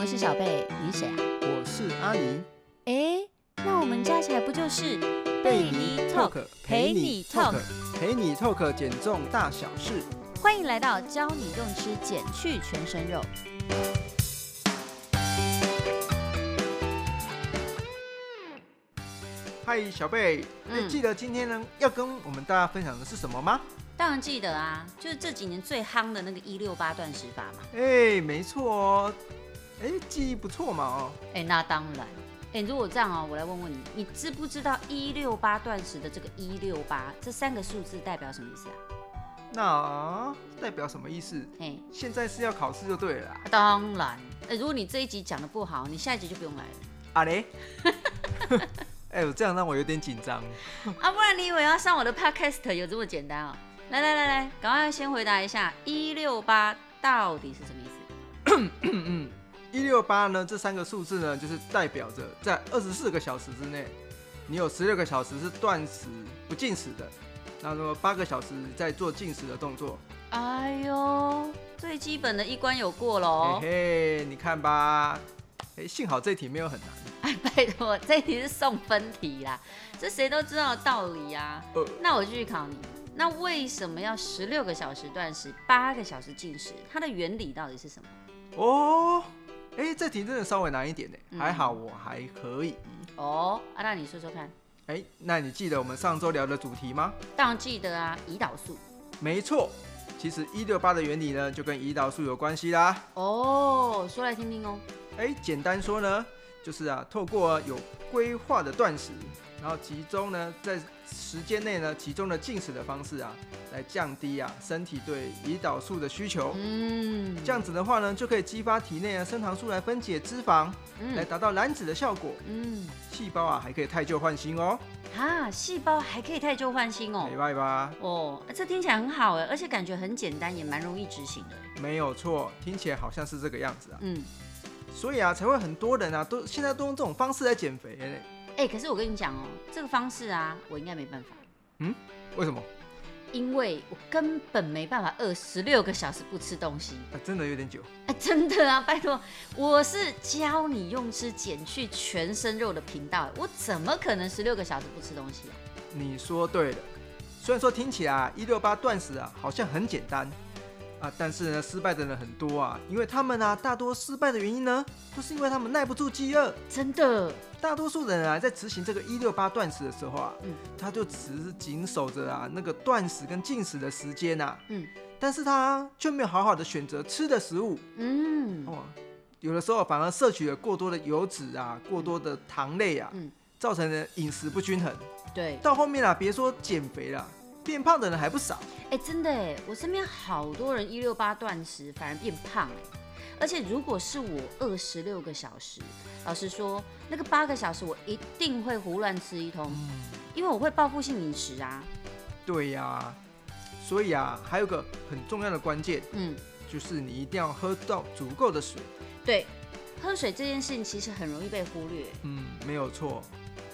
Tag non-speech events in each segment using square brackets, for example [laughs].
我是小贝，你谁啊？我是阿尼，哎，那我们加起来不就是贝尼 Talk 陪你 talk？陪你 talk 减重大小事。欢迎来到教你用吃减去全身肉。嗨，小贝，你、嗯记得今天呢要跟我们大家分享的是什么吗？当然记得啊，就是这几年最夯的那个一六八断食法嘛。哎、没错哦，哎、记忆不错嘛哦。哎，那当然。哎，如果这样哦，我来问问你，你知不知道一六八断食的这个一六八这三个数字代表什么意思啊？那代表什么意思？哎，现在是要考试就对了啦。当然。哎，如果你这一集讲的不好，你下一集就不用来了。啊嘞？[laughs] 哎呦，这样让我有点紧张。[laughs] 啊，不然你以为要上我的 podcast 有这么简单哦？来来来来，赶快先回答一下，一六八到底是什么意思？[coughs] 一六八呢，这三个数字呢，就是代表着在二十四个小时之内，你有十六个小时是断食不进食的，然后八个小时在做进食的动作。哎呦，最基本的一关有过喽。嘿嘿，你看吧，哎，幸好这题没有很难。哎，拜托，这题是送分题啦，这谁都知道的道理啊。呃，那我继续考你，那为什么要十六个小时断食，八个小时进食？它的原理到底是什么？哦，哎，这题真的稍微难一点呢，嗯还好我还可以。哦，啊，那你说说看。哎，那你记得我们上周聊的主题吗？当然记得啊，胰岛素。没错，其实一六八的原理呢，就跟胰岛素有关系啦。哦，说来听听哦。哎，简单说呢，就是啊，透过有规划的断食，然后集中呢，在时间内呢，集中的进食的方式啊，来降低啊身体对胰岛素的需求。嗯，这样子的话呢，就可以激发体内啊升糖素来分解脂肪，来嗯达到燃脂的效果。嗯，细胞啊还可以汰旧换新哦，啊，细胞还可以汰旧换新哦明。白吧？哦，这听起来很好哎，而且感觉很简单，也蛮容易执行的。没有错，听起来好像是这个样子啊。嗯，所以啊，才会很多人啊，都现在都用这种方式来减肥嘞。哎、可是我跟你讲哦，这个方式啊，我应该没办法，嗯为什么？因为我根本没办法饿十六个小时不吃东西。啊，真的有点久。哎、真的啊，[laughs] 拜托，我是教你用吃减去全身肉的频道，我怎么可能十六个小时不吃东西啊？你说对了，虽然说听起来一六八断食啊好像很简单啊，但是呢失败的人很多啊，因为他们啊大多失败的原因呢，都是因为他们耐不住饥饿。真的，大多数人啊在执行这个一六八断食的时候啊，嗯。他就只是紧守着啊那个断食跟进食的时间呐、嗯。但是他却没有好好的选择吃的食物。嗯，哦，有的时候反而摄取了过多的油脂啊，过多的糖类啊，嗯。造成了饮食不均衡。对，到后面啊，别说减肥了，变胖的人还不少。哎、真的哎，我身边好多人一六八断食反而变胖哎，而且如果是我二十六个小时，老实说，那个八个小时我一定会胡乱吃一通，因为我会报复性饮食啊。对呀、所以啊，还有个很重要的关键，嗯，就是你一定要喝到足够的水。对，喝水这件事情其实很容易被忽略。嗯，没有错。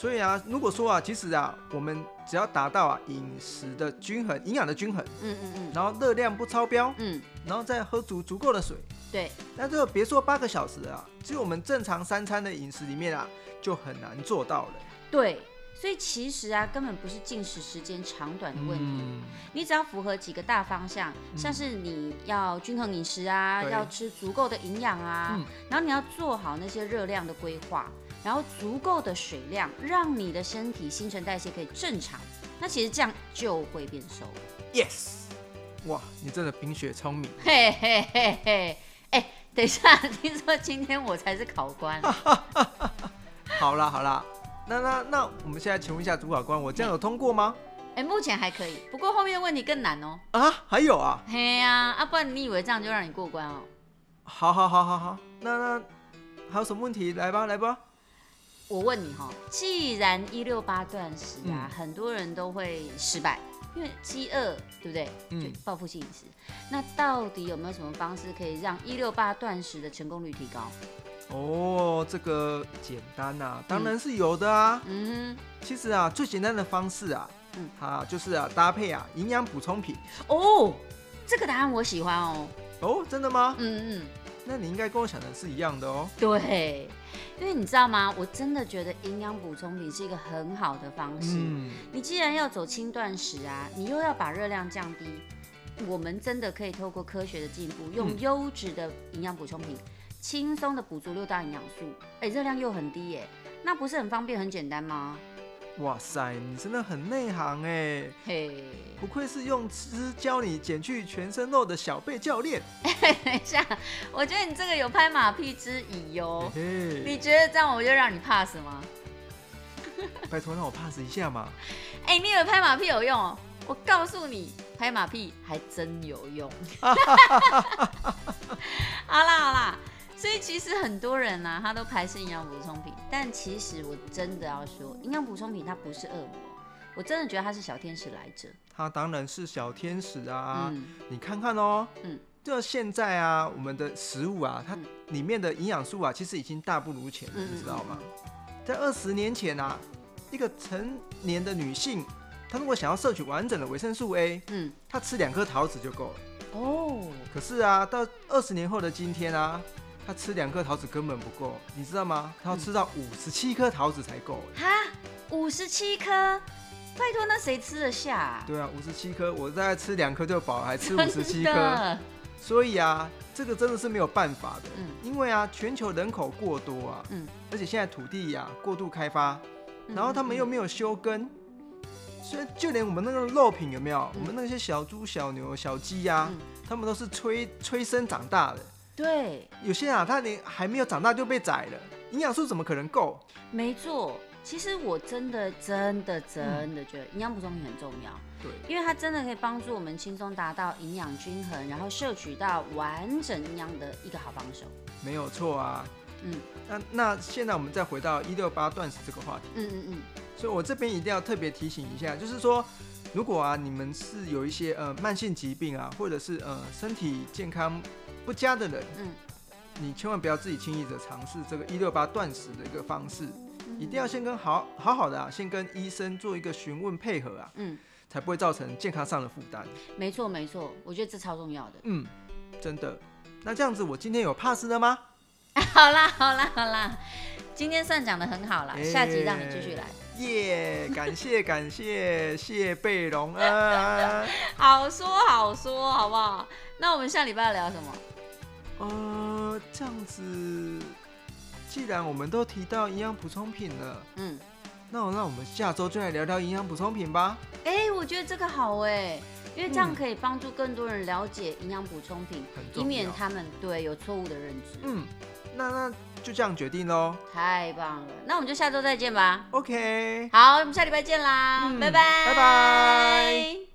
所以啊，如果说啊，其实啊，我们只要达到啊饮食的均衡、营养的均衡，嗯嗯嗯。然后热量不超标，嗯，然后再喝足足够的水，对，那这个别说八个小时啊，只有我们正常三餐的饮食里面啊，就很难做到了。对，所以其实啊，根本不是进食时间长短的问题，嗯，你只要符合几个大方向，像是你要均衡饮食啊，要吃足够的营养啊，嗯。然后你要做好那些热量的规划，然后足够的水量，让你的身体新陈代谢可以正常，那其实这样就会变瘦。，yes，哇，你真的冰雪聪明。嘿嘿嘿嘿，哎，等一下，听说今天我才是考官，[laughs] 好啦好啦，那那那我们现在请问一下主考官，我这样有通过吗？哎，目前还可以，不过后面的问题更难哦。啊，还有啊，嘿呀、啊，不然你以为这样就让你过关哦？好好好好好，那那还有什么问题？来吧来吧。我问你哈、既然一六八断食啊，嗯很多人都会失败，因为饥饿，对不对？嗯就报复性饮食。那到底有没有什么方式可以让一六八断食的成功率提高？哦，这个简单呐、当然是有的啊。嗯其实啊，最简单的方式啊，嗯啊就是啊搭配啊营养补充品。哦，这个答案我喜欢哦。哦，真的吗？嗯嗯，那你应该跟我想的是一样的哦。对，因为你知道吗？我真的觉得营养补充品是一个很好的方式。嗯，你既然要走轻断食啊，你又要把热量降低，我们真的可以透过科学的进步，用嗯优质的营养补充品，轻松的补足六大营养素，哎、热量又很低耶，那不是很方便很简单吗？哇塞，你真的很内行哎，嘿，不愧是用吃教你减去全身肉的小贝教练。[laughs] 等一下，我觉得你这个有拍马屁之疑哟、你觉得这样我就让你 pass 吗？拜托让我 pass 一下嘛。[laughs] 哎、你以为拍马屁有用哦？我告诉你，拍马屁还真有用。好 [laughs] 啦好啦，所以其实很多人啊、他都排斥营养补充品，但其实我真的要说，营养补充品它不是恶魔，我真的觉得它是小天使来着。它当然是小天使啊，嗯，你看看哦，嗯就现在啊，我们的食物啊，它嗯里面的营养素啊，其实已经大不如前了，嗯你知道吗？在二十年前啊，一个成年的女性，她如果想要摄取完整的维生素 A，嗯，她吃两颗桃子就够了。哦，可是啊，到二十年后的今天啊，她吃两颗桃子根本不够，你知道吗？他要吃到五十七颗桃子才够。哈，五十七颗，拜托，那谁吃得下、啊？对啊，五十七颗，我大概吃两颗就饱了，还吃 [laughs] 五十七颗。所以啊，这个真的是没有办法的，嗯因为啊，全球人口过多啊，嗯而且现在土地呀、过度开发，嗯然后他们又没有休耕，所以就连我们那个肉品有没有，嗯我们那些小猪、小牛、小鸡呀、嗯他们都是催催生长大的，对，有些啊，他连还没有长大就被宰了，营养素怎么可能够？没错。其实我真的、真的、真的觉得营养补充品很重要。对，因为它真的可以帮助我们轻松达到营养均衡，然后摄取到完整营养的一个好帮手。没有错啊。嗯那那现在我们再回到一六八断食这个话题。嗯嗯嗯，所以我这边一定要特别提醒一下，就是说，如果啊你们是有一些呃慢性疾病啊，或者是呃身体健康不佳的人，嗯你千万不要自己轻易的尝试这个一六八断食的一个方式，嗯一定要先跟好好好的啊，先跟医生做一个询问配合啊，嗯，才不会造成健康上的负担。没错没错，我觉得这超重要的。嗯，真的。那这样子，我今天有 pass 了吗？[laughs] 好啦好啦好啦，今天算讲的很好啦，哎下集让你继续来。耶感谢感谢谢贝隆啊。好说好说，好不好？那我们下礼拜要聊什么？呃，这样子，既然我们都提到营养补充品了，嗯，那我那我们下周就来聊聊营养补充品吧。哎、我觉得这个好哎，因为这样嗯可以帮助更多人了解营养补充品，以免他们对有错误的认知。嗯，那那就这样决定喽。太棒了，那我们就下周再见吧。OK。好，我们下礼拜见啦，嗯拜拜，拜拜。